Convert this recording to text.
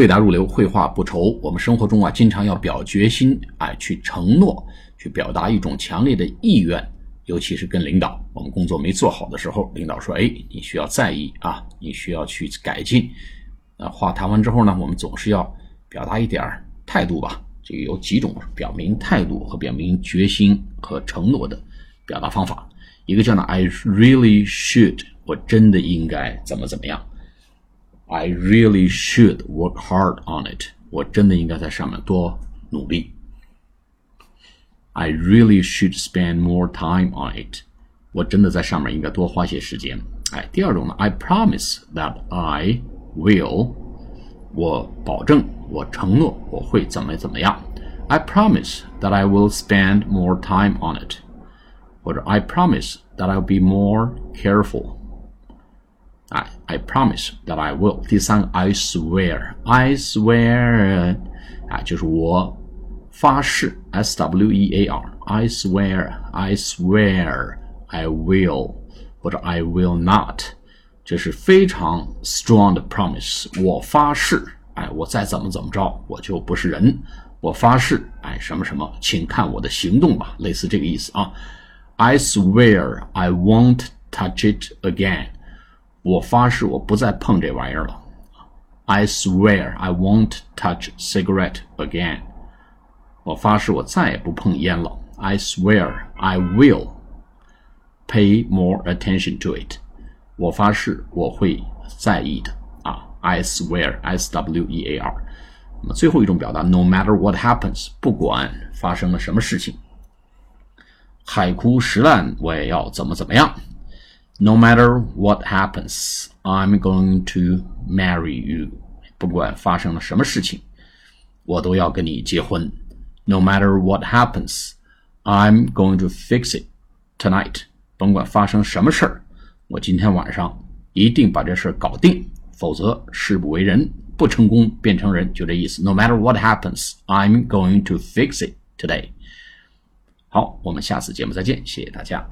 对答如流，绘画不愁。我们生活中啊，经常要表决心，哎，去承诺，去表达一种强烈的意愿。尤其是跟领导，我们工作没做好的时候，领导说：“哎，你需要在意啊，你需要去改进。”那话谈完之后呢，我们总是要表达一点态度吧。这个有几种表明态度和表明决心和承诺的表达方法。一个叫呢，I really should，我真的应该怎么怎么样。I really should work hard on it，我真的应该在上面多努力。I really should spend more time on it。我真的在上面应该多花些时间。哎，第二种呢，I promise that I will，我保证，我承诺我会怎么怎么样。I promise that I will spend more time on it，或者 I promise that I'll be more careful。 哎，I promise that I will。第三个，I swear，I swear，啊，就是我发誓，S W E A R，I swear，I swear，I will，或者 I will not，这是非常 strong 的 promise。我发誓，哎，我再怎么怎么着，我就不是人。我发誓，哎，什么什么，请看我的行动吧，类似这个意思啊。I swear I won't touch it again。 我发誓，我不再碰这玩意儿了。I swear I won't touch cigarette again。我发誓，我再也不碰烟了。I swear I will pay more attention to it。我发誓，我会在意的啊。I swear，S W E A R。那么最后一种表达，No matter what happens，不管发生了什么事情，海枯石烂，我也要怎么怎么样。No matter what happens, I'm going to marry you。不管发生了什么事情，我都要跟你结婚。No matter what happens, I'm going to fix it tonight。甭管发生什么事儿，我今天晚上一定把这事儿搞定，否则誓不为人，不成功变成人，就这意思。No matter what happens, I'm going to fix it today。好，我们下次节目再见，谢谢大家。